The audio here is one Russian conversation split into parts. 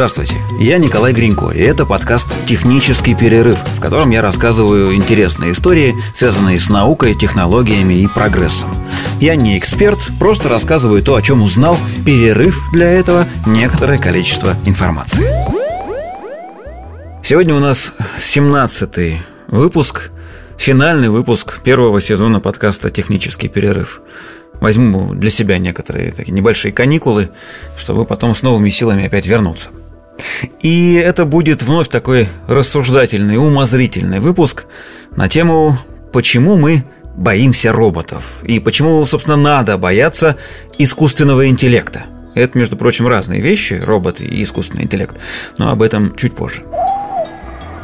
Здравствуйте, я Николай Гринько, и это подкаст «Технический перерыв», в котором я рассказываю интересные истории, связанные с наукой, технологиями и прогрессом. Я не эксперт, просто рассказываю то, о чем узнал, перерыв для этого некоторое количество информации. Сегодня у нас 17-й выпуск, финальный выпуск первого сезона подкаста «Технический перерыв» возьму для себя некоторые такие небольшие каникулы, чтобы потом с новыми силами опять вернуться. И это будет вновь такой рассуждательный, умозрительный выпуск на тему «Почему мы боимся роботов?» и почему, собственно, надо бояться искусственного интеллекта. Это, между прочим, разные вещи, роботы и искусственный интеллект, но об этом чуть позже.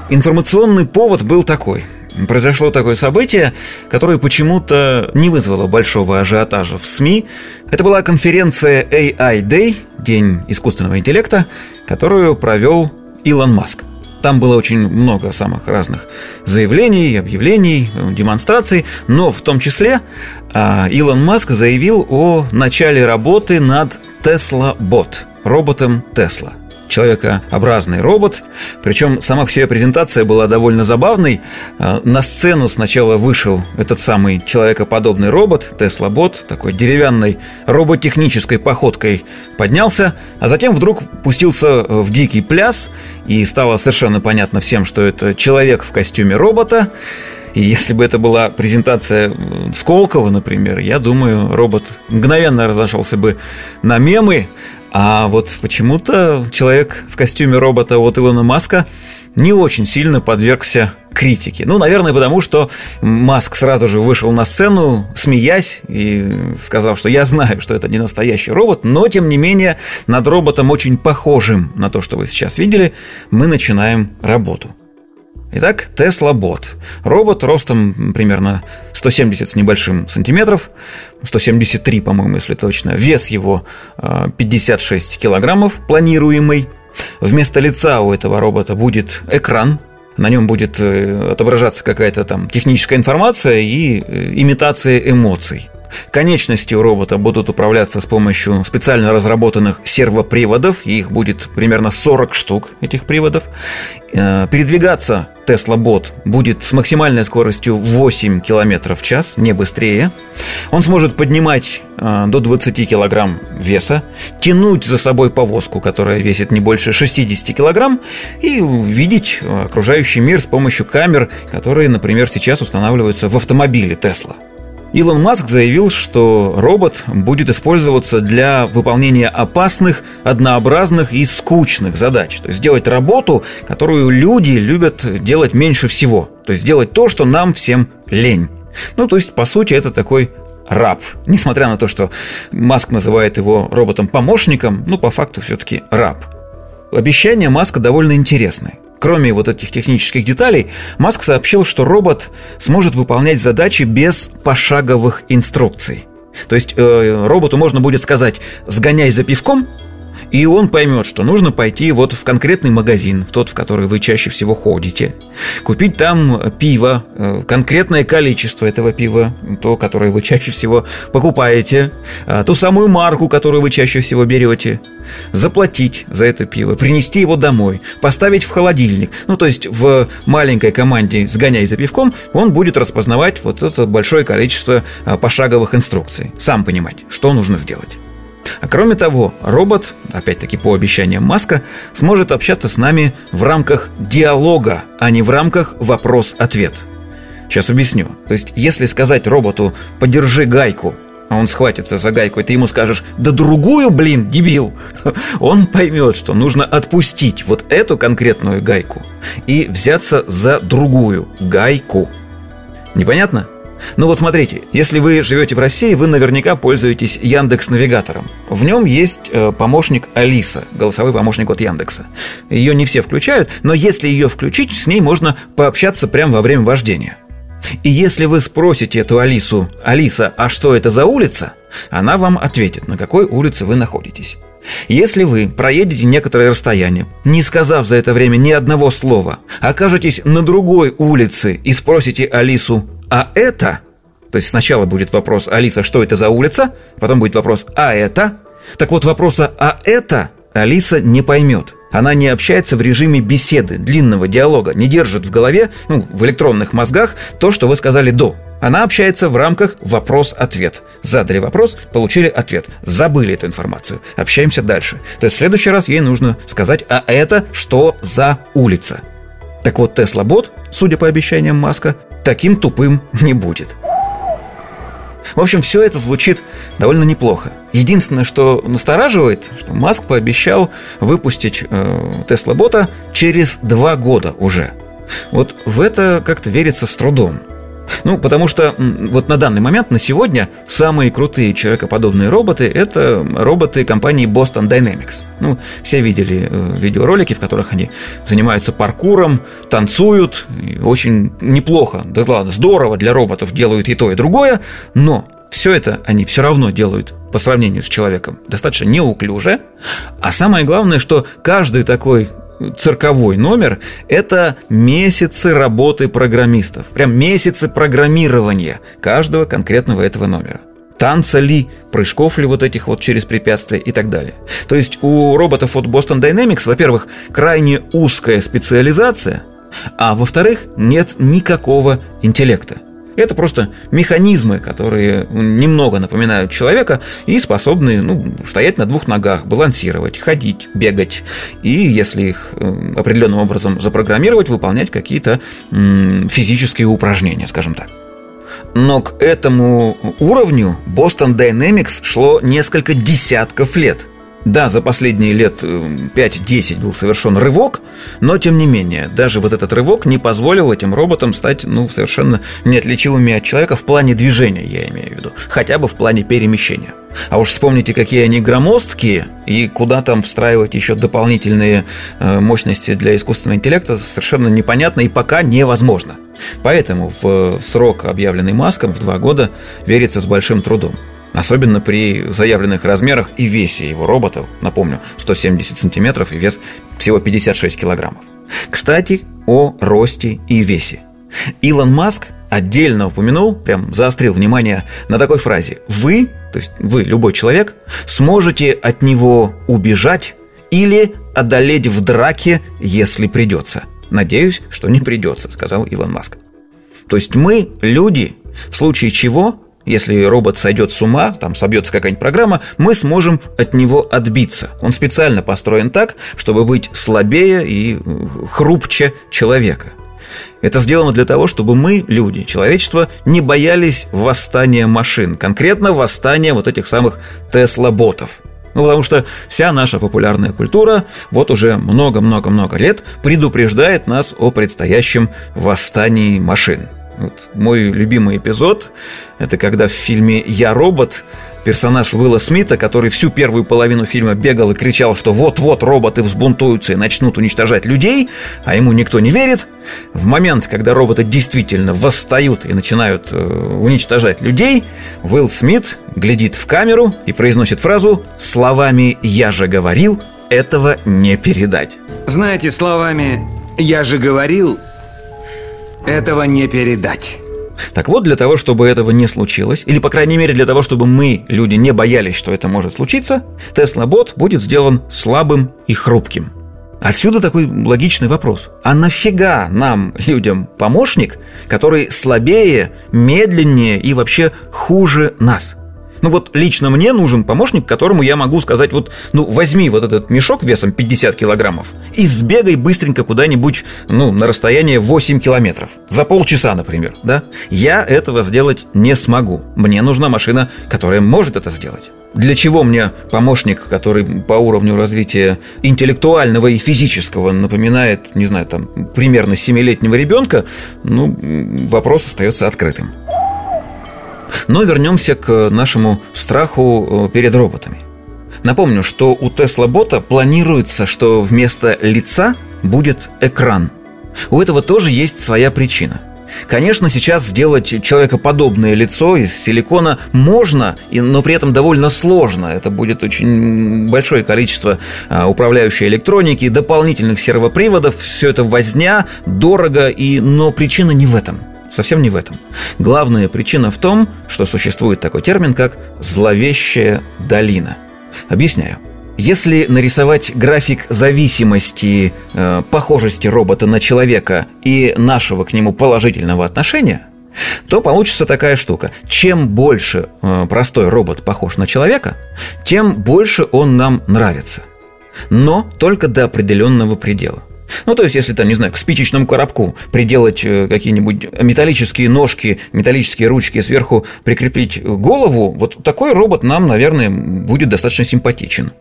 Информационный повод был такой – произошло такое событие, которое почему-то не вызвало большого ажиотажа в СМИ. Это была конференция AI Day, День искусственного интеллекта, которую провел Илон Маск. Там было очень много самых разных заявлений, объявлений, демонстраций, но в том числе а, Илон Маск заявил о начале работы над Tesla Bot, роботом Tesla – человекообразный робот. Причем сама по себе презентация была довольно забавной. А, на сцену сначала вышел этот самый человекоподобный робот, Bot, такой деревянной роботехнической походкой поднялся, а затем вдруг пустился в дикий пляс, и стало совершенно понятно всем, что это человек в костюме робота. И если бы это была презентация Сколково, например, я думаю, робот мгновенно разошелся бы на мемы, а вот почему-то человек в костюме робота от Илона Маска не очень сильно подвергся критике. Ну, наверное, потому что Маск сразу же вышел на сцену, смеясь, и сказал, что я знаю, что это не настоящий робот, но, тем не менее, над роботом очень похожим на то, что вы сейчас видели, мы начинаем работу. Итак, Tesla Bot. Робот ростом примерно 170 с небольшим сантиметров, 173, по-моему, если точно. Вес его 56 а, килограммов, планируемый. Вместо лица у этого робота будет экран, на нем будет э, отображаться какая-то там техническая информация и э, имитация эмоций. Конечности у робота будут управляться с помощью специально разработанных сервоприводов, и их будет примерно 40 штук, этих приводов. Э, передвигаться Tesla Bot будет с максимальной скоростью 8 км в час, не быстрее. Он сможет поднимать э, до 20 кг веса, тянуть за собой повозку, которая весит не больше 60 кг, и видеть окружающий мир с помощью камер, которые, например, сейчас устанавливаются в автомобиле Tesla. Илон Маск заявил, что робот будет использоваться для выполнения опасных, однообразных и скучных задач. То есть сделать работу, которую люди любят делать меньше всего. То есть делать то, что нам всем лень. Ну, то есть, по сути, это такой раб. Несмотря на то, что Маск называет его роботом-помощником, ну, по факту все-таки раб. Обещание Маска довольно интересное. Кроме вот этих технических деталей, Маск сообщил, что робот сможет выполнять задачи без пошаговых инструкций. То есть э, роботу можно будет сказать «сгоняй за пивком», и он поймет, что нужно пойти вот в конкретный магазин, в тот, в который вы чаще всего ходите, купить там пиво, э, конкретное количество этого пива, то, которое вы чаще всего покупаете, э, ту самую марку, которую вы чаще всего берете, заплатить за это пиво, принести его домой, поставить в холодильник. Ну, то есть в маленькой команде «Сгоняй за пивком» он будет распознавать вот это большое количество э, пошаговых инструкций, сам понимать, что нужно сделать. А кроме того, робот, опять-таки по обещаниям Маска, сможет общаться с нами в рамках диалога, а не в рамках вопрос-ответ. Сейчас объясню. То есть, если сказать роботу «подержи гайку», а он схватится за гайку, и ты ему скажешь «да другую, блин, дебил», он поймет, что нужно отпустить вот эту конкретную гайку и взяться за другую гайку. Непонятно? Ну вот смотрите, если вы живете в России, вы наверняка пользуетесь Яндекс Навигатором. В нем есть э, помощник Алиса, голосовой помощник от Яндекса. Ее не все включают, но если ее включить, с ней можно пообщаться прямо во время вождения. И если вы спросите эту Алису, Алиса, а что это за улица? Она вам ответит, на какой улице вы находитесь. Если вы проедете некоторое расстояние, не сказав за это время ни одного слова, окажетесь на другой улице и спросите Алису, а это, то есть сначала будет вопрос Алиса, что это за улица, потом будет вопрос, а это, так вот вопроса «а это» Алиса не поймет – Она не общается в режиме беседы, длинного диалога, не держит в голове, ну, в электронных мозгах то, что вы сказали до. Она общается в рамках вопрос-ответ. Задали вопрос, получили ответ. Забыли эту информацию. Общаемся дальше. То есть в следующий раз ей нужно сказать, а это что за улица? Так вот, Тесла-бот, судя по обещаниям Маска, таким тупым не будет. В общем, все это звучит довольно неплохо. Единственное, что настораживает, что Маск пообещал выпустить э, Тесла-бота через два года уже. Вот в это как-то верится с трудом. Ну, потому что вот на данный момент, на сегодня, самые крутые человекоподобные роботы – это роботы компании Boston Dynamics. Ну, все видели э, видеоролики, в которых они занимаются паркуром, танцуют, очень неплохо, да ладно, здорово для роботов делают и то, и другое, но все это они все равно делают по сравнению с человеком достаточно неуклюже. А самое главное, что каждый такой цирковой номер – это месяцы работы программистов. Прям месяцы программирования каждого конкретного этого номера танца ли, прыжков ли вот этих вот через препятствия и так далее. То есть у роботов от Boston Dynamics, во-первых, крайне узкая специализация, а во-вторых, нет никакого интеллекта. Это просто механизмы, которые немного напоминают человека и способны ну, стоять на двух ногах, балансировать, ходить, бегать. И если их э, определенным образом запрограммировать, выполнять какие-то физические упражнения, скажем так. Но к этому уровню Boston Dynamics шло несколько десятков лет – да, за последние лет 5-10 э, был совершен рывок, но тем не менее, даже вот этот рывок не позволил этим роботам стать ну, совершенно неотличимыми от человека в плане движения, я имею в виду, хотя бы в плане перемещения. А уж вспомните, какие они громоздкие, и куда там встраивать еще дополнительные э, мощности для искусственного интеллекта, совершенно непонятно и пока невозможно. Поэтому в срок, объявленный Маском, в два года, верится с большим трудом. Особенно при заявленных размерах и весе его роботов, напомню, 170 сантиметров и вес всего 56 килограммов. Кстати, о росте и весе. Илон Маск отдельно упомянул, прям заострил внимание на такой фразе «Вы, то есть вы, любой человек, сможете от него убежать или одолеть в драке, если придется». «Надеюсь, что не придется», — сказал Илон Маск. То есть мы, люди, в случае чего если робот сойдет с ума, там собьется какая-нибудь программа, мы сможем от него отбиться. Он специально построен так, чтобы быть слабее и э, хрупче человека. Это сделано для того, чтобы мы, люди, человечество, не боялись восстания машин, конкретно восстания вот этих самых Тесла-ботов. Ну, потому что вся наша популярная культура вот уже много-много-много лет предупреждает нас о предстоящем восстании машин. Вот мой любимый эпизод – это когда в фильме «Я робот» персонаж Уилла Смита, который всю первую половину фильма бегал и кричал, что вот-вот роботы взбунтуются и начнут уничтожать людей, а ему никто не верит, в момент, когда роботы действительно восстают и начинают э, уничтожать людей, Уилл Смит глядит в камеру и произносит фразу словами «Я же говорил, этого не передать». Знаете, словами «Я же говорил» Этого не передать. Так вот, для того, чтобы этого не случилось, или, по крайней мере, для того, чтобы мы, люди, не боялись, что это может случиться, Тесла-бот будет сделан слабым и хрупким. Отсюда такой логичный вопрос. А нафига нам, людям, помощник, который слабее, медленнее и вообще хуже нас? Ну вот лично мне нужен помощник, которому я могу сказать, вот, ну возьми вот этот мешок весом 50 килограммов и сбегай быстренько куда-нибудь, ну, на расстояние 8 километров. За полчаса, например, да? Я этого сделать не смогу. Мне нужна машина, которая может это сделать. Для чего мне помощник, который по уровню развития интеллектуального и физического напоминает, не знаю, там, примерно 7-летнего ребенка, ну, вопрос остается открытым. Но вернемся к нашему страху э, перед роботами. Напомню, что у Tesla бота планируется, что вместо лица будет экран. У этого тоже есть своя причина. Конечно, сейчас сделать человекоподобное лицо из силикона можно, но при этом довольно сложно. Это будет очень большое количество а, управляющей электроники, дополнительных сервоприводов. Все это возня, дорого, и... но причина не в этом – Совсем не в этом. Главная причина в том, что существует такой термин, как «зловещая долина». Объясняю. Если нарисовать график зависимости, э, похожести робота на человека и нашего к нему положительного отношения, то получится такая штука. Чем больше э, простой робот похож на человека, тем больше он нам нравится. Но только до определенного предела. Ну, то есть, если там, не знаю, к спичечному коробку приделать э, какие-нибудь металлические ножки, металлические ручки, сверху прикрепить голову, вот такой робот нам, наверное, будет достаточно симпатичен.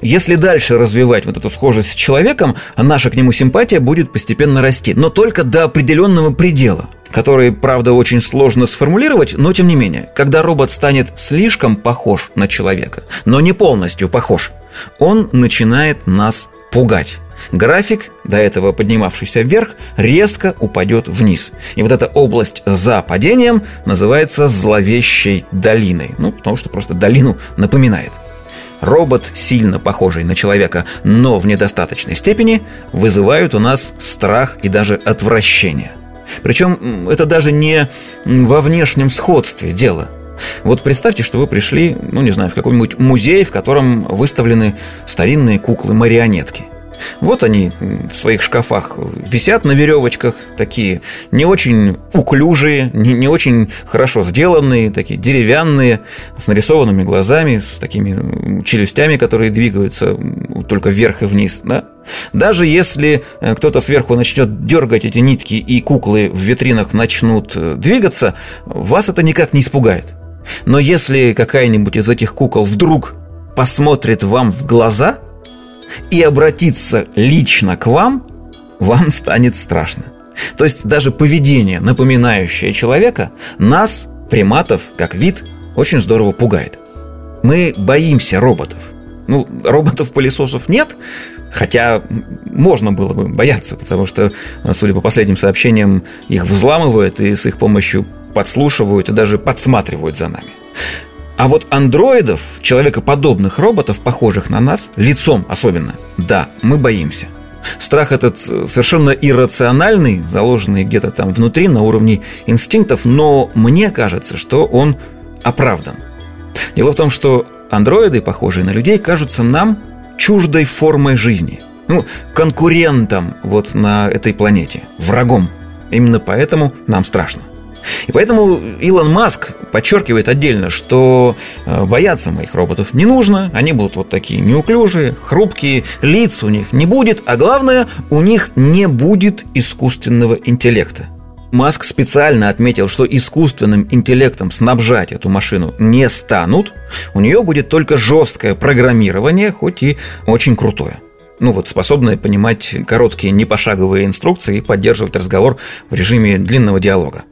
Если дальше развивать вот эту схожесть с человеком, наша к нему симпатия будет постепенно расти, но только до определенного предела который, правда, очень сложно сформулировать, но тем не менее, когда робот станет слишком похож на человека, но не полностью похож, он начинает нас пугать. График, до этого поднимавшийся вверх, резко упадет вниз. И вот эта область за падением называется зловещей долиной. Ну, потому что просто долину напоминает. Робот, сильно похожий на человека, но в недостаточной степени, вызывают у нас страх и даже отвращение. Причем это даже не во внешнем сходстве дело – вот представьте, что вы пришли, ну не знаю, в какой-нибудь музей, в котором выставлены старинные куклы-марионетки. Вот они в своих шкафах висят на веревочках, такие не очень уклюжие, не, не очень хорошо сделанные, такие деревянные, с нарисованными глазами, с такими челюстями, которые двигаются только вверх и вниз. Да? Даже если э, кто-то сверху начнет дергать эти нитки и куклы в витринах начнут э, двигаться, вас это никак не испугает. Но если какая-нибудь из этих кукол вдруг посмотрит вам в глаза – и обратиться лично к вам, вам станет страшно. То есть даже поведение, напоминающее человека, нас, приматов, как вид, очень здорово пугает. Мы боимся роботов. Ну, роботов-пылесосов нет, хотя можно было бы бояться, потому что, судя по последним сообщениям, их взламывают и с их помощью подслушивают и даже подсматривают за нами. А вот андроидов, человекоподобных роботов, похожих на нас, лицом особенно, да, мы боимся. Страх этот совершенно иррациональный, заложенный где-то там внутри на уровне инстинктов, но мне кажется, что он оправдан. Дело в том, что андроиды, похожие на людей, кажутся нам чуждой формой жизни. Ну, конкурентом вот на этой планете, врагом. Именно поэтому нам страшно. И поэтому Илон Маск подчеркивает отдельно, что э, бояться моих роботов не нужно, они будут вот такие неуклюжие, хрупкие, лиц у них не будет, а главное, у них не будет искусственного интеллекта. Маск специально отметил, что искусственным интеллектом снабжать эту машину не станут, у нее будет только жесткое программирование, хоть и очень крутое ну вот способное понимать короткие непошаговые инструкции и поддерживать разговор в режиме длинного диалога.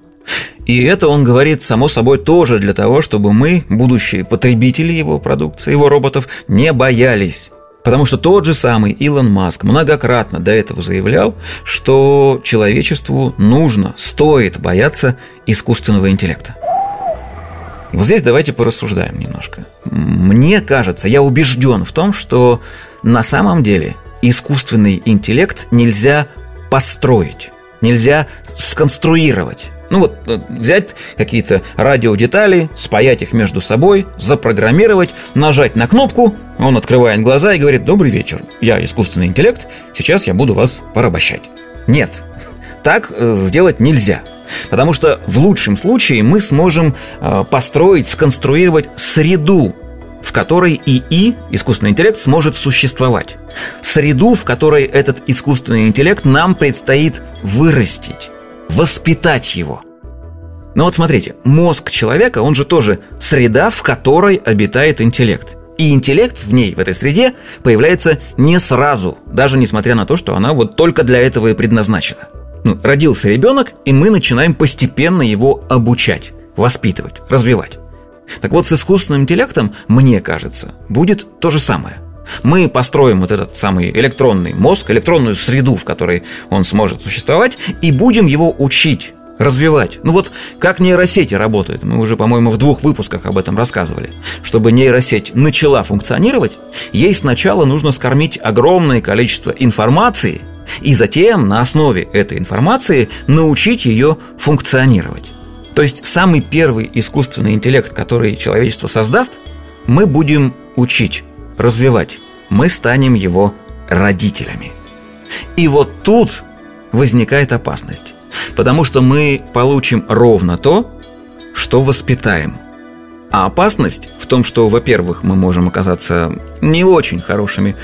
И это он говорит, само собой, тоже для того, чтобы мы, будущие потребители его продукции, его роботов, не боялись. Потому что тот же самый Илон Маск многократно до этого заявлял, что человечеству нужно, стоит бояться искусственного интеллекта. Вот здесь давайте порассуждаем немножко. Мне кажется, я убежден в том, что на самом деле искусственный интеллект нельзя построить, нельзя сконструировать. Ну вот э, взять какие-то радиодетали, спаять их между собой, запрограммировать, нажать на кнопку, он открывает глаза и говорит «Добрый вечер, я искусственный интеллект, сейчас я буду вас порабощать». Нет, так э, сделать нельзя. Потому что в лучшем случае мы сможем э, построить, сконструировать среду, в которой ИИ, искусственный интеллект, сможет существовать. Среду, в которой этот искусственный интеллект нам предстоит вырастить воспитать его. Но вот смотрите, мозг человека, он же тоже среда, в которой обитает интеллект. И интеллект в ней, в этой среде, появляется не сразу, даже несмотря на то, что она вот только для этого и предназначена. Ну, родился ребенок, и мы начинаем постепенно его обучать, воспитывать, развивать. Так вот, с искусственным интеллектом, мне кажется, будет то же самое – мы построим вот этот самый электронный мозг, электронную среду, в которой он сможет существовать, и будем его учить развивать. Ну вот как нейросети работают, мы уже, по-моему, в двух выпусках об этом рассказывали. Чтобы нейросеть начала функционировать, ей сначала нужно скормить огромное количество информации, и затем на основе этой информации научить ее функционировать. То есть самый первый искусственный интеллект, который человечество создаст, мы будем учить развивать. мы станем его родителями. И вот тут возникает опасность, потому что мы получим ровно то, что воспитаем. А опасность в том, что, во-первых, мы можем оказаться не очень хорошими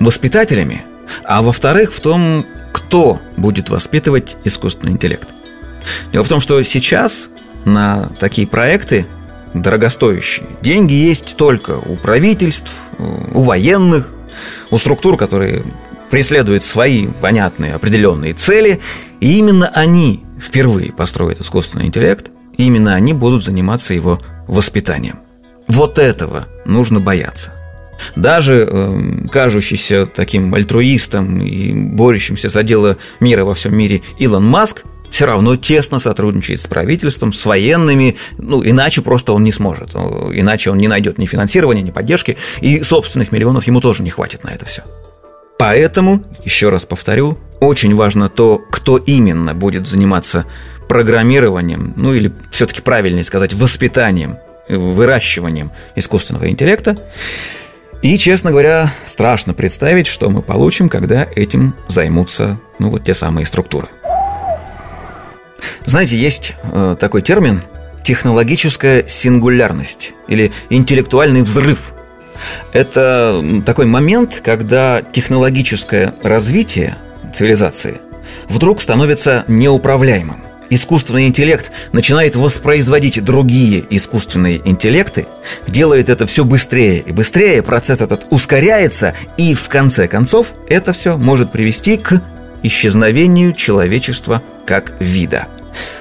воспитателями, а во-вторых, в том, кто будет воспитывать искусственный интеллект. Дело в том, что сейчас на такие проекты дорогостоящие деньги есть только у правительств, у военных, у структур, которые преследуют свои понятные определенные цели, и именно они впервые построят искусственный интеллект, и именно они будут заниматься его воспитанием. Вот этого нужно бояться. Даже э, кажущийся таким альтруистом и борющимся за дело мира во всем мире Илон Маск все равно тесно сотрудничает с правительством, с военными, ну, иначе просто он не сможет, иначе он не найдет ни финансирования, ни поддержки, и собственных миллионов ему тоже не хватит на это все. Поэтому, еще раз повторю, очень важно то, кто именно будет заниматься программированием, ну или все-таки правильнее сказать, воспитанием, выращиванием искусственного интеллекта. И, честно говоря, страшно представить, что мы получим, когда этим займутся ну, вот те самые структуры. Знаете, есть э, такой термин технологическая сингулярность или интеллектуальный взрыв. Это такой момент, когда технологическое развитие цивилизации вдруг становится неуправляемым искусственный интеллект начинает воспроизводить другие искусственные интеллекты, делает это все быстрее и быстрее, процесс этот ускоряется, и в конце концов это все может привести к исчезновению человечества как вида –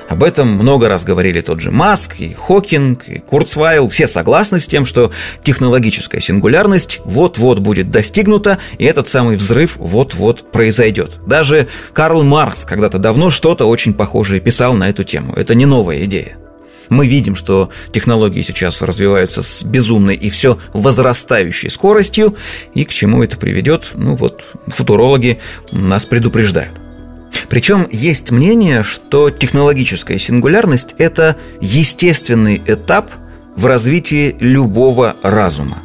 об этом много раз говорили тот же Маск, и Хокинг, и Курцвайл. Все согласны с тем, что технологическая сингулярность вот-вот будет достигнута, и этот самый взрыв вот-вот произойдет. Даже Карл Маркс когда-то давно что-то очень похожее писал на эту тему. Это не новая идея. Мы видим, что технологии сейчас развиваются с безумной и все возрастающей скоростью, и к чему это приведет, ну вот, футурологи нас предупреждают. Причем есть мнение, что технологическая сингулярность – это естественный этап в развитии любого разума.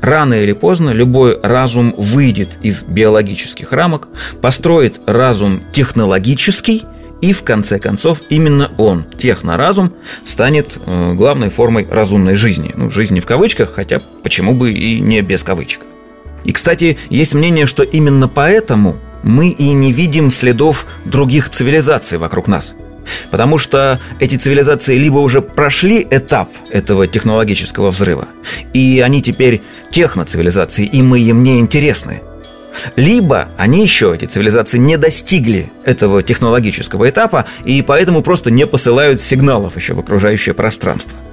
Рано или поздно любой разум выйдет из биологических рамок, построит разум технологический, и в конце концов именно он, техноразум, станет э, главной формой разумной жизни. Ну, жизни в кавычках, хотя почему бы и не без кавычек. И, кстати, есть мнение, что именно поэтому мы и не видим следов других цивилизаций вокруг нас. Потому что эти цивилизации либо уже прошли этап этого технологического взрыва, и они теперь техноцивилизации, и мы им не интересны. Либо они еще, эти цивилизации, не достигли этого технологического этапа, и поэтому просто не посылают сигналов еще в окружающее пространство –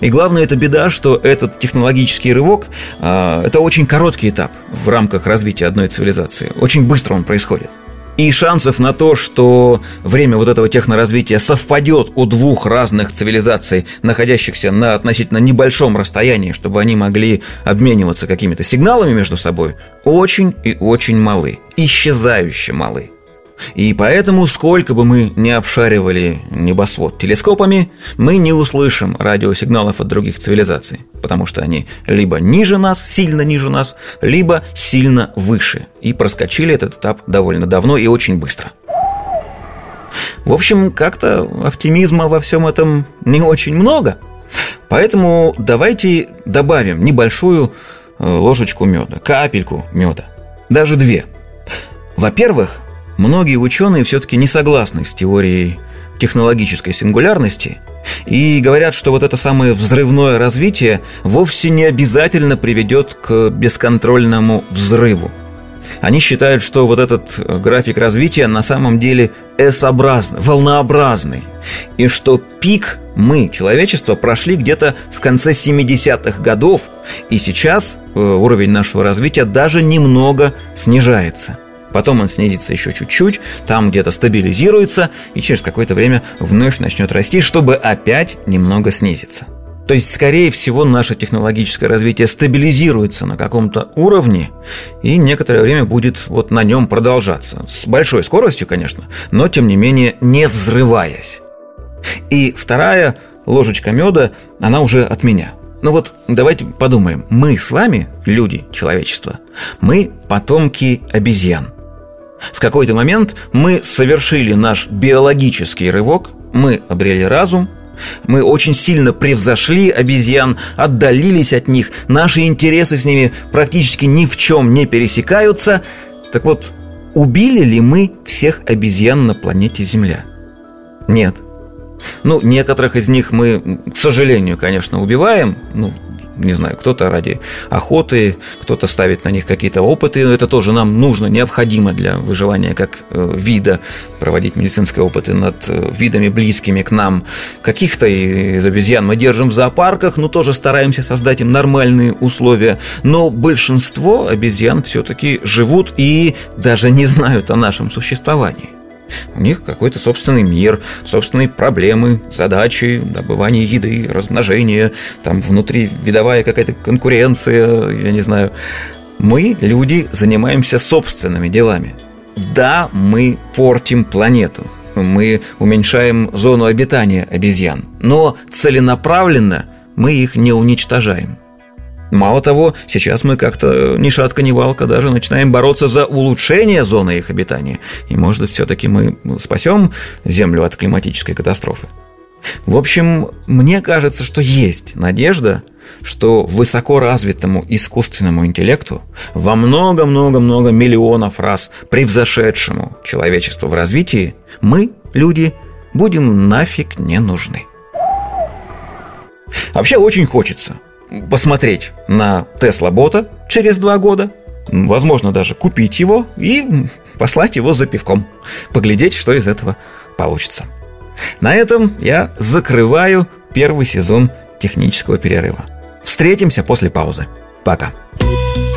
и главное, это беда, что этот технологический рывок э, – это очень короткий этап в рамках развития одной цивилизации. Очень быстро он происходит. И шансов на то, что время вот этого техноразвития совпадет у двух разных цивилизаций, находящихся на относительно небольшом расстоянии, чтобы они могли обмениваться какими-то сигналами между собой, очень и очень малы, исчезающе малы. И поэтому, сколько бы мы ни обшаривали небосвод телескопами, мы не услышим радиосигналов от других цивилизаций, потому что они либо ниже нас, сильно ниже нас, либо сильно выше. И проскочили этот этап довольно давно и очень быстро. В общем, как-то оптимизма во всем этом не очень много. Поэтому давайте добавим небольшую э, ложечку меда, капельку меда, даже две. Во-первых, Многие ученые все-таки не согласны с теорией технологической сингулярности и говорят, что вот это самое взрывное развитие вовсе не обязательно приведет к бесконтрольному взрыву. Они считают, что вот этот график развития на самом деле S-образный, волнообразный, и что пик мы, человечество, прошли где-то в конце 70-х годов, и сейчас э, уровень нашего развития даже немного снижается – Потом он снизится еще чуть-чуть, там где-то стабилизируется и через какое-то время вновь начнет расти, чтобы опять немного снизиться. То есть, скорее всего, наше технологическое развитие стабилизируется на каком-то уровне и некоторое время будет вот на нем продолжаться. С большой скоростью, конечно, но тем не менее не взрываясь. И вторая ложечка меда, она уже от меня – Ну вот давайте подумаем. Мы с вами, люди, человечество, мы потомки обезьян. В какой-то момент мы совершили наш биологический рывок, мы обрели разум, мы очень сильно превзошли обезьян, отдалились от них, наши интересы с ними практически ни в чем не пересекаются. Так вот, убили ли мы всех обезьян на планете Земля? Нет – ну, некоторых из них мы, к сожалению, конечно, убиваем. Ну, не знаю, кто-то ради охоты, кто-то ставит на них какие-то опыты, это тоже нам нужно, необходимо для выживания как э, вида, проводить медицинские опыты над э, видами близкими к нам. Каких-то из обезьян мы держим в зоопарках, но тоже стараемся создать им нормальные условия. Но большинство обезьян все-таки живут и даже не знают о нашем существовании. У них какой-то собственный мир, собственные проблемы, задачи, добывание еды, размножение, там внутри видовая какая-то конкуренция, я не знаю. Мы, люди, занимаемся собственными делами. Да, мы портим планету, мы уменьшаем зону обитания обезьян, но целенаправленно мы их не уничтожаем – Мало того, сейчас мы как-то ни шатка, ни валка даже начинаем бороться за улучшение зоны их обитания. И, может, все-таки мы спасем Землю от климатической катастрофы. В общем, мне кажется, что есть надежда, что высоко развитому искусственному интеллекту, во много-много-много миллионов раз превзошедшему человечество в развитии, мы, люди, будем нафиг не нужны. Вообще очень хочется – посмотреть на Тесла Бота через два года, возможно, даже купить его и послать его за пивком, поглядеть, что из этого получится. На этом я закрываю первый сезон технического перерыва. Встретимся после паузы. Пока. Пока.